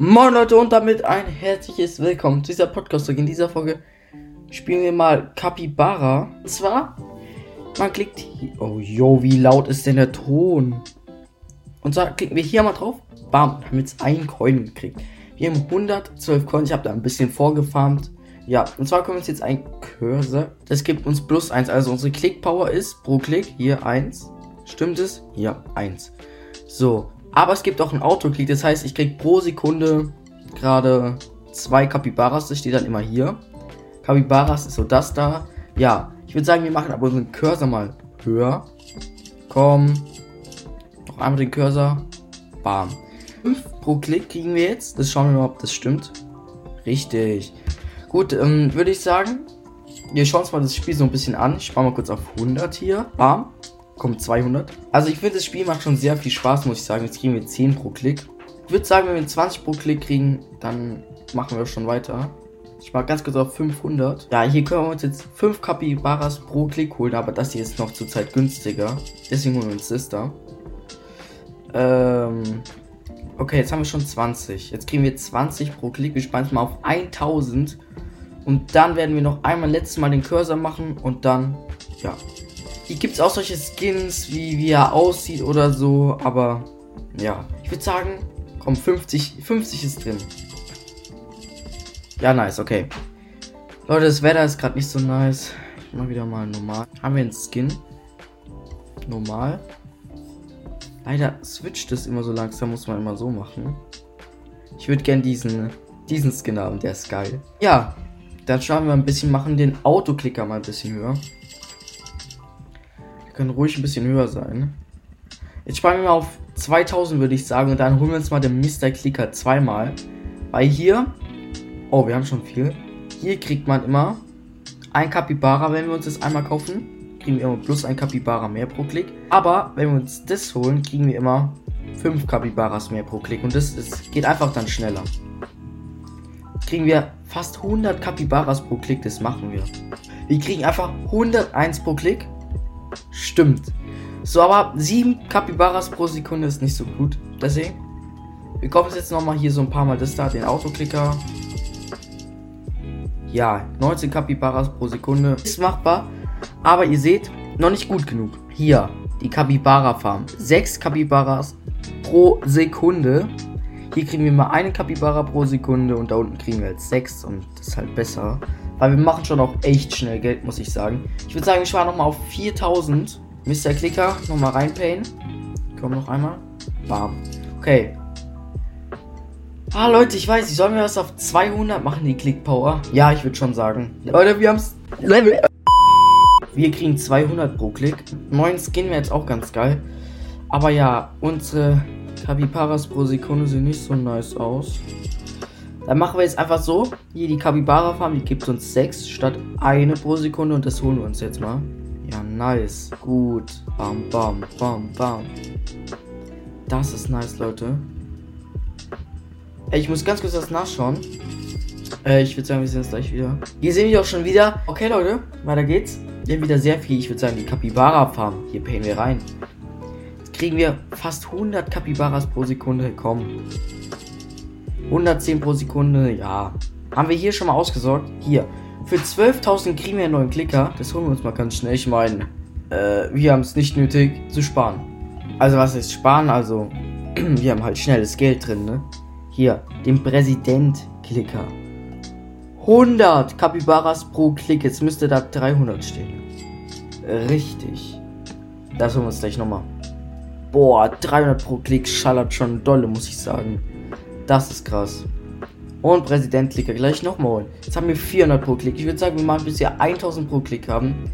Moin Leute und damit ein herzliches Willkommen zu dieser Podcast-Folge. In dieser Folge spielen wir mal Capybara. Und zwar, man klickt hier. Oh, yo, wie laut ist denn der Ton? Und zwar klicken wir hier mal drauf. Bam, haben jetzt einen Coin gekriegt. Wir haben 112 Coins. Ich habe da ein bisschen vorgefarmt. Ja, und zwar wir uns jetzt ein Cursor. Das gibt uns plus 1. Also unsere Klickpower ist pro Klick hier 1. Stimmt es? Ja, 1. So, aber es gibt auch einen Autoklick. Das heißt, ich kriege pro Sekunde gerade zwei Capybaras. Das steht dann immer hier. Capybaras ist so das da. Ja, ich würde sagen, wir machen aber unseren Cursor mal höher. Komm. Noch einmal den Cursor. Bam. 5 pro Klick kriegen wir jetzt. Das schauen wir mal, ob das stimmt. Richtig. Gut, ähm, würde ich sagen, wir schauen uns mal das Spiel so ein bisschen an. Ich mache mal kurz auf 100 hier. Bam. Kommt 200. Also ich finde, das Spiel macht schon sehr viel Spaß, muss ich sagen. Jetzt kriegen wir 10 pro Klick. Ich würde sagen, wenn wir 20 pro Klick kriegen, dann machen wir schon weiter. Ich mache ganz kurz auf 500. Ja, hier können wir uns jetzt 5 Capybaras pro Klick holen, aber das hier ist noch zurzeit günstiger. Deswegen holen wir uns das da. Ähm, okay, jetzt haben wir schon 20. Jetzt kriegen wir 20 pro Klick. Wir sparen es mal auf 1000. Und dann werden wir noch einmal letztes Mal den Cursor machen und dann, ja. Hier gibt es auch solche Skins, wie, wie er aussieht oder so, aber ja. Ich würde sagen, komm, 50, 50 ist drin. Ja, nice, okay. Leute, das Wetter ist gerade nicht so nice. Ich mach wieder mal normal. Haben wir einen Skin? Normal. Leider switcht es immer so langsam, muss man immer so machen. Ich würde gern diesen, diesen Skin haben, der ist geil. Ja, dann schauen wir ein bisschen, machen den Autoklicker mal ein bisschen höher. Können ruhig ein bisschen höher sein. Jetzt sparen wir mal auf 2000, würde ich sagen, und dann holen wir uns mal den Mr. Clicker zweimal. Weil hier Oh, wir haben schon viel. Hier kriegt man immer ein Capybara, wenn wir uns das einmal kaufen. Kriegen wir immer plus ein Capybara mehr pro Klick. Aber wenn wir uns das holen, kriegen wir immer 5 Capybaras mehr pro Klick. Und das ist, geht einfach dann schneller. Kriegen wir fast 100 Capybaras pro Klick, das machen wir. Wir kriegen einfach 101 pro Klick. Stimmt. So, aber 7 Capybaras pro Sekunde ist nicht so gut. Deswegen, wir kaufen jetzt nochmal hier so ein paar Mal das da, den Autoklicker. Ja, 19 Capybaras pro Sekunde ist machbar. Aber ihr seht, noch nicht gut genug. Hier, die Capybara Farm. 6 Capybaras pro Sekunde. Hier kriegen wir mal eine Capybara pro Sekunde und da unten kriegen wir jetzt 6 und das ist halt besser. Weil wir machen schon auch echt schnell Geld, muss ich sagen. Ich würde sagen, ich war nochmal auf 4000. Mr. Klicker, nochmal reinpayen. Komm noch einmal. Bam. Okay, Ah, Leute, ich weiß, ich soll mir das auf 200 machen, die Click Power. Ja, ich würde schon sagen. Leute, wir haben's. Level. Wir kriegen 200 pro Klick. Neuen Skin wäre jetzt auch ganz geil. Aber ja, unsere Kapibaras pro Sekunde sehen nicht so nice aus. Dann machen wir jetzt einfach so. Hier die Capybara Farm, die gibt uns 6 statt eine pro Sekunde und das holen wir uns jetzt mal. Ja, nice. Gut. Bam, bam, bam, bam. Das ist nice, Leute. Ich muss ganz kurz das nachschauen. Äh, ich würde sagen, wir sehen uns gleich wieder. Hier sehen wir auch schon wieder. Okay, Leute, weiter geht's. Wir haben wieder sehr viel. Ich würde sagen, die Capybara Farm. Hier payen wir rein. Jetzt kriegen wir fast 100 Capybaras pro Sekunde. Komm. 110 pro Sekunde. Ja. Haben wir hier schon mal ausgesorgt? Hier. Für 12.000 kriegen wir einen neuen Klicker. Das holen wir uns mal ganz schnell. Ich meine, äh, wir haben es nicht nötig zu sparen. Also, was ist sparen? Also, wir haben halt schnelles Geld drin, ne? Hier, den Präsident-Klicker. 100 Capybaras pro Klick. Jetzt müsste da 300 stehen. Richtig. Das holen wir uns gleich nochmal. Boah, 300 pro Klick schallert schon dolle, muss ich sagen. Das ist krass. Und Präsident-Klicker gleich nochmal. Jetzt haben wir 400 pro Klick. Ich würde sagen, wir machen bis wir 1000 pro Klick haben.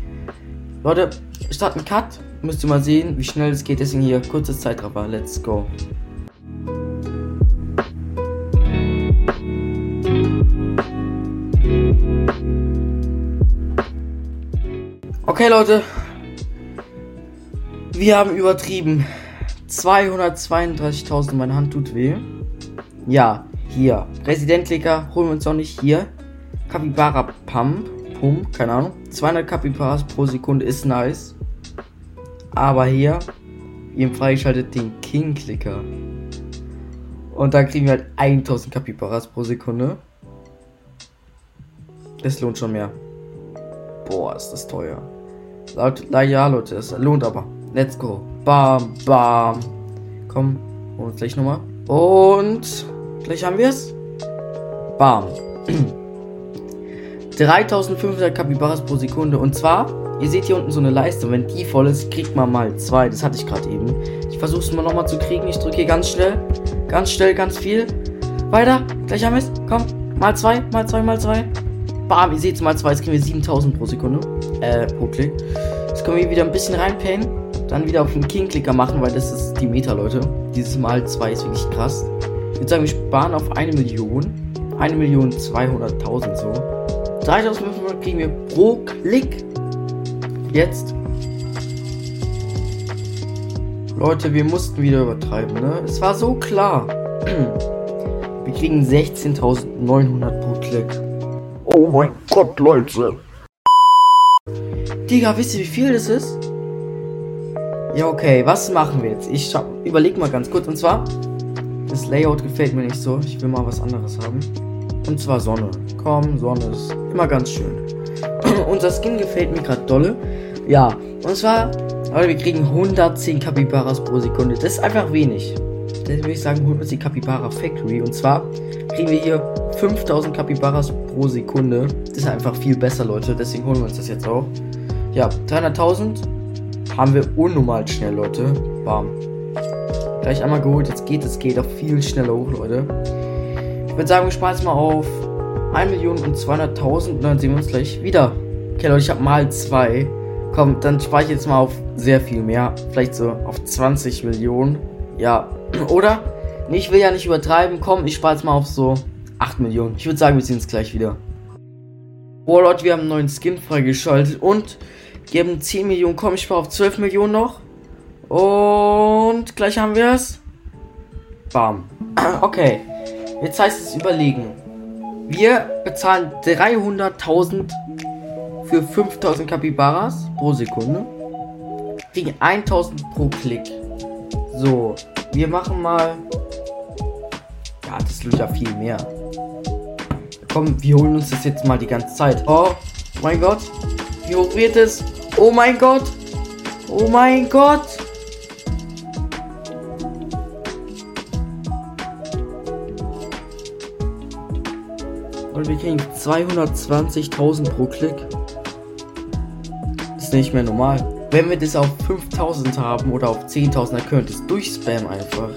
Leute, starten Cut. Müsst ihr mal sehen, wie schnell es geht. Deswegen hier kurze Zeitraffer. Let's go. Okay, Leute. Wir haben übertrieben. 232.000, meine Hand tut weh. Ja, hier. Präsidentklicker holen wir uns noch nicht hier. Capybara Pump. Pump, keine Ahnung. 200 Capybaras pro Sekunde ist nice. Aber hier, ihr freigeschaltet den King-Klicker. Und dann kriegen wir halt 1000 Kapibaras pro Sekunde. Das lohnt schon mehr. Boah, ist das teuer. Laut, ja, Leute, es lohnt aber. Let's go. Bam, bam. Komm, und gleich nochmal. Und gleich haben wir es. Bam. 3500 Kapibaras pro Sekunde. Und zwar, ihr seht hier unten so eine Leiste. Wenn die voll ist, kriegt man mal zwei. Das hatte ich gerade eben. Ich versuche es mal nochmal zu kriegen. Ich drücke hier ganz schnell. Ganz schnell, ganz viel. Weiter. Gleich haben wir es. Komm. Mal zwei, mal zwei, mal zwei. Bam, ihr seht es mal zwei. Jetzt kriegen wir 7000 pro Sekunde. Äh, pro Klick. Jetzt können wir wieder ein bisschen reinpayen. Dann wieder auf den King-Clicker machen, weil das ist die Meta, Leute. Dieses Mal zwei ist wirklich krass. Ich würde sagen, wir sparen auf eine Million. Eine Million 200.000 so. 3500 kriegen wir pro Klick. Jetzt. Leute, wir mussten wieder übertreiben, ne? Es war so klar. Wir kriegen 16.900 pro Klick. Oh mein Gott, Leute. Digga, wisst ihr, wie viel das ist? Ja, okay, was machen wir jetzt? Ich überleg mal ganz kurz. Und zwar, das Layout gefällt mir nicht so. Ich will mal was anderes haben. Und zwar Sonne. Komm, Sonne ist immer ganz schön. Unser Skin gefällt mir gerade dolle. Ja, und zwar, Leute, wir kriegen 110 Kapibaras pro Sekunde. Das ist einfach wenig. Dann würde ich sagen, holen wir uns die Capybara Factory. Und zwar kriegen wir hier 5000 Kapibaras pro Sekunde. Das ist einfach viel besser, Leute. Deswegen holen wir uns das jetzt auch. Ja, 300.000 haben wir unnormal schnell, Leute. Bam. Gleich einmal geholt. Jetzt geht es geht auch viel schneller hoch, Leute. Ich würde sagen, wir sparen jetzt mal auf 1.200.000 und dann sehen wir uns gleich wieder. Okay, Leute, ich habe mal zwei. Komm, dann spare ich jetzt mal auf sehr viel mehr. Vielleicht so auf 20 Millionen. Ja, oder? Nee, ich will ja nicht übertreiben. Komm, ich spare jetzt mal auf so 8 Millionen. Ich würde sagen, wir sehen uns gleich wieder. Boah, Leute, wir haben einen neuen Skin freigeschaltet und geben 10 Millionen. Komm, ich spare auf 12 Millionen noch. Und gleich haben wir es. Bam. Okay. Jetzt heißt es überlegen. Wir bezahlen 300.000 für 5000 Kapibaras pro Sekunde. Kriegen 1000 pro Klick. So, wir machen mal. Ja, das lohnt ja viel mehr. Komm, wir holen uns das jetzt mal die ganze Zeit. Oh mein Gott. Wie hoch wird es? Oh mein Gott. Oh mein Gott. Und wir kriegen 220.000 pro Klick. Das ist nicht mehr normal. Wenn wir das auf 5000 haben oder auf 10.000, dann könnt ihr es durchspammen einfach.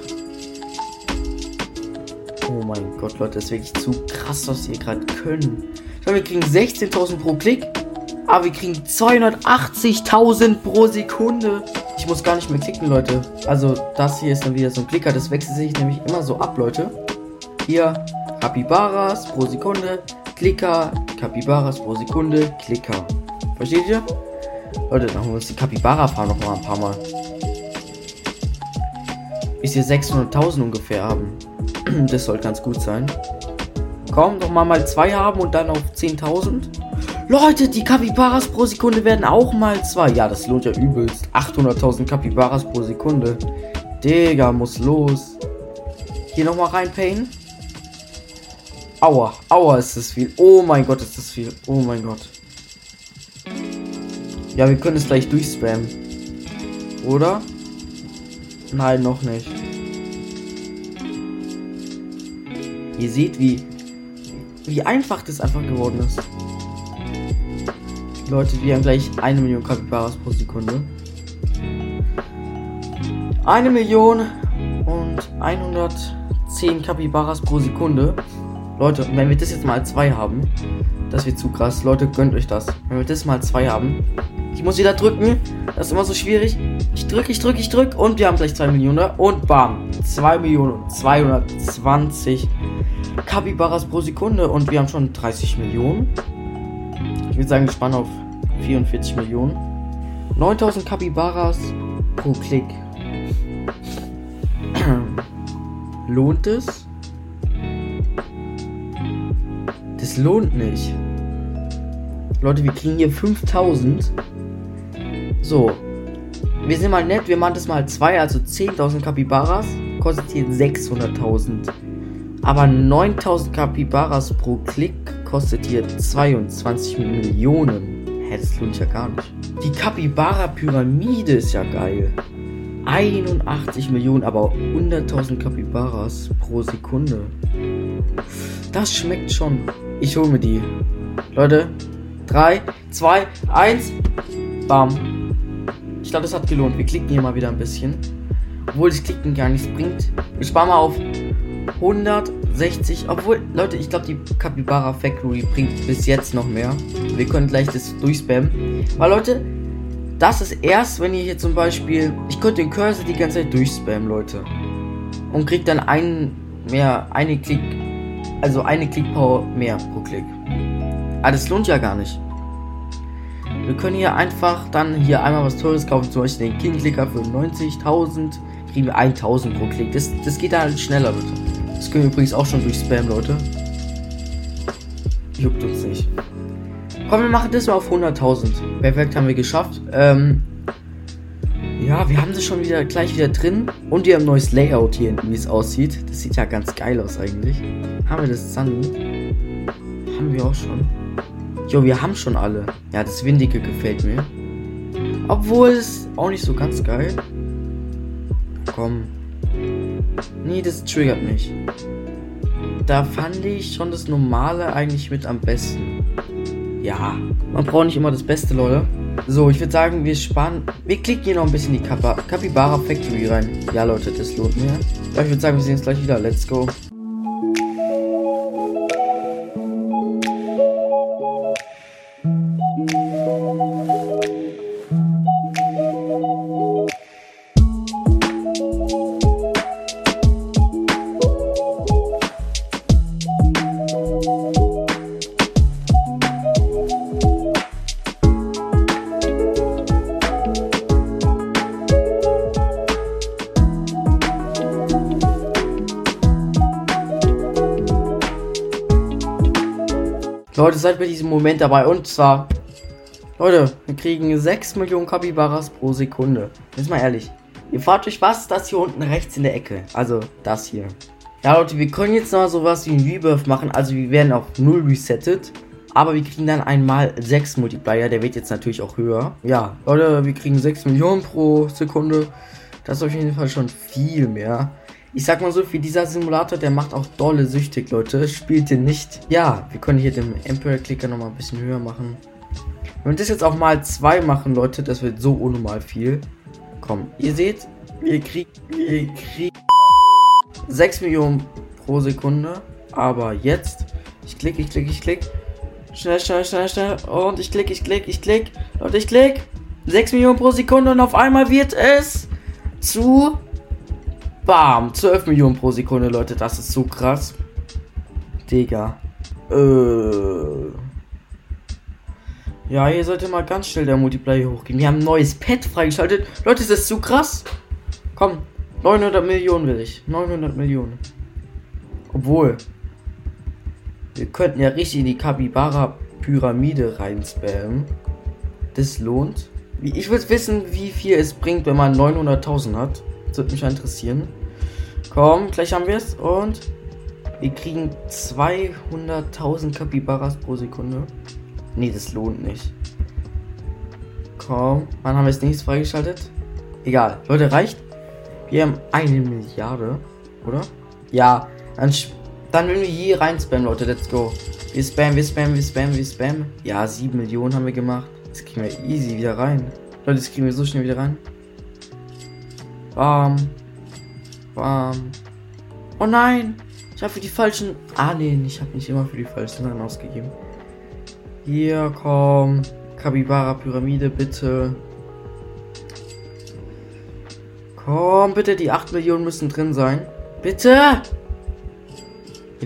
Oh mein Gott, Leute, das ist wirklich zu krass, was wir gerade können. Schau, wir kriegen 16.000 pro Klick, aber wir kriegen 280.000 pro Sekunde. Ich muss gar nicht mehr klicken, Leute. Also, das hier ist dann wieder so ein Klicker. Das wechselt sich nämlich immer so ab, Leute. Hier Kapibaras pro Sekunde, Klicker, Kapibaras pro Sekunde, Klicker. Versteht ihr? Leute, dann uns die Kapibara fahren noch mal ein paar Mal. Bis wir 600.000 ungefähr haben. das sollte ganz gut sein. Komm, noch mal mal zwei haben und dann auf 10.000. Leute, die Kapibaras pro Sekunde werden auch mal zwei. Ja, das lohnt ja übelst. 800.000 Kapibaras pro Sekunde. Digga, muss los. Hier noch mal reinpayen. Aua, aua, ist das viel. Oh mein Gott, ist das viel. Oh mein Gott. Ja, wir können es gleich durchspammen. Oder? Nein, noch nicht. Ihr seht, wie, wie einfach das einfach geworden ist. Leute, wir haben gleich eine Million Kapibaras pro Sekunde. Eine Million und 110 Kapibaras pro Sekunde. Leute, wenn wir das jetzt mal zwei haben, das wird zu krass. Leute, gönnt euch das. Wenn wir das mal zwei haben. Ich muss wieder drücken. Das ist immer so schwierig. Ich drücke, ich drücke, ich drücke. Und wir haben gleich 2 Millionen. Und bam. 2 Millionen 220 Kapibaras pro Sekunde. Und wir haben schon 30 Millionen. Ich würde sagen, wir spannen auf 44 Millionen. 9000 Kapibaras pro Klick. Lohnt es? Lohnt nicht. Leute, wir kriegen hier 5000. So. Wir sind mal nett, wir machen das mal 2, also 10.000 Kapibaras. kostet hier 600.000. Aber 9000 Capybaras pro Klick kostet hier 22 Millionen. Hä, das lohnt ja gar nicht. Die Capybara-Pyramide ist ja geil. 81 Millionen, aber 100.000 Capybaras pro Sekunde. Das schmeckt schon. Ich hole mir die. Leute, 3, 2, 1. Bam. Ich glaube, das hat gelohnt. Wir klicken hier mal wieder ein bisschen. Obwohl das Klicken gar nichts bringt. Wir sparen mal auf 160. Obwohl, Leute, ich glaube, die Capybara Factory bringt bis jetzt noch mehr. Wir können gleich das durchspammen. Weil, Leute, das ist erst, wenn ihr hier zum Beispiel. Ich könnte den Cursor die ganze Zeit durchspammen, Leute. Und kriegt dann einen mehr, eine Klick. Also eine Klickpower mehr pro Klick. Aber das lohnt ja gar nicht. Wir können hier einfach dann hier einmal was Teures kaufen, zum Beispiel den King Clicker für 90.000. Kriegen wir 1.000 pro Klick. Das, das geht dann halt schneller, Leute. Das können wir übrigens auch schon durch Spam, Leute. Juckt uns nicht. Komm, wir machen das mal auf 100.000. Perfekt, haben wir geschafft. Ähm, ja, wir haben das schon wieder gleich wieder drin. Und wir haben ein neues Layout hier hinten, wie es aussieht. Das sieht ja ganz geil aus eigentlich. Haben wir das Sunny? Haben wir auch schon. Jo, wir haben schon alle. Ja, das Windige gefällt mir. Obwohl es auch nicht so ganz geil. Komm. Nee, das triggert mich. Da fand ich schon das Normale eigentlich mit am besten. Ja, man braucht nicht immer das Beste, Leute. So, ich würde sagen, wir sparen. Wir klicken hier noch ein bisschen die Capybara Factory rein. Ja, Leute, das lohnt mir. Ich würde sagen, wir sehen uns gleich wieder. Let's go. Leute, seid bei diesem Moment dabei. Und zwar, Leute, wir kriegen 6 Millionen Kapibaras pro Sekunde. Jetzt mal ehrlich. Ihr fragt euch, was ist das hier unten rechts in der Ecke? Also, das hier. Ja, Leute, wir können jetzt noch sowas wie ein Rebirth machen. Also, wir werden auf 0 resettet. Aber wir kriegen dann einmal 6 Multiplier. Der wird jetzt natürlich auch höher. Ja, Leute, wir kriegen 6 Millionen pro Sekunde. Das ist auf jeden Fall schon viel mehr. Ich sag mal so, für dieser Simulator, der macht auch dolle süchtig, Leute. Spielt den nicht. Ja, wir können hier den Emperor Clicker nochmal ein bisschen höher machen. Wenn wir das jetzt auch mal zwei machen, Leute, das wird so unnormal viel. Komm, ihr seht, wir kriegen, wir kriegen 6 Millionen pro Sekunde. Aber jetzt, ich klicke, ich klicke, ich klicke. Schnell, schnell, schnell, schnell. Und ich klicke, ich klicke, ich klicke. Und ich klicke. 6 Millionen pro Sekunde und auf einmal wird es zu Bam, 12 Millionen pro Sekunde, Leute, das ist so krass. Digga. Äh. Ja, hier sollte mal ganz schnell der Multiplayer hochgehen. Wir haben ein neues Pet freigeschaltet. Leute, ist das so krass? Komm, 900 Millionen will ich. 900 Millionen. Obwohl. Wir könnten ja richtig in die Capybara-Pyramide reinspammen. Das lohnt. Ich will wissen, wie viel es bringt, wenn man 900.000 hat. Das würde mich interessieren. Komm, gleich haben wir es. Und wir kriegen 200.000 Kapibaras pro Sekunde. Nee, das lohnt nicht. Komm, wann haben wir es nichts freigeschaltet? Egal. Leute, reicht. Wir haben eine Milliarde, oder? Ja, dann, dann wenn wir hier rein spammen, Leute, let's go. Wir spammen, wir spammen, wir spammen, wir spammen. Ja, 7 Millionen haben wir gemacht. Das kriegen wir easy wieder rein. Leute, das kriegen wir so schnell wieder rein. Bam. Bam. Oh nein! Ich habe für die falschen. Ah, nee, ich habe nicht immer für die falschen Sachen ausgegeben. Hier, komm. Kabibara Pyramide, bitte. Komm, bitte, die 8 Millionen müssen drin sein. Bitte! Ja,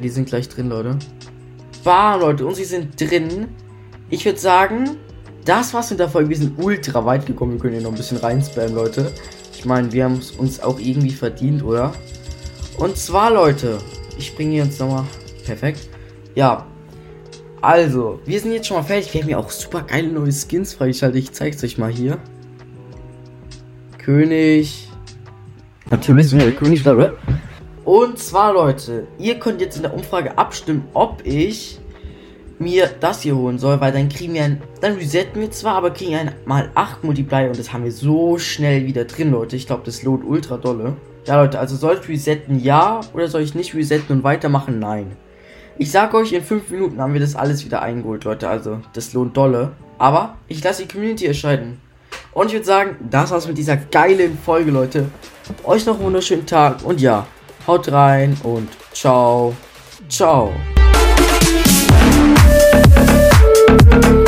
die sind gleich drin, Leute. Bam, Leute, und sie sind drin. Ich würde sagen, das war's mit der Folge. Wir sind ultra weit gekommen. Wir können hier noch ein bisschen reinspammen, Leute. Ich meine, wir haben es uns auch irgendwie verdient, oder? Und zwar, Leute, ich bringe jetzt nochmal. Perfekt. Ja. Also, wir sind jetzt schon mal fertig. Wir haben ja auch super geile neue Skins freigeschaltet. Ich zeig's euch mal hier. König. Natürlich sind wir der König der Rap. Und zwar, Leute, ihr könnt jetzt in der Umfrage abstimmen, ob ich mir das hier holen soll, weil dann kriegen wir ein, dann resetten wir zwar, aber kriegen ein mal 8 Multiplier und das haben wir so schnell wieder drin, Leute. Ich glaube, das lohnt ultra dolle. Ja, Leute, also soll ich resetten ja oder soll ich nicht resetten und weitermachen? Nein. Ich sag euch, in 5 Minuten haben wir das alles wieder eingeholt, Leute. Also, das lohnt dolle. Aber ich lasse die Community entscheiden. Und ich würde sagen, das war's mit dieser geilen Folge, Leute. Euch noch einen wunderschönen Tag und ja, haut rein und ciao. Ciao. thank you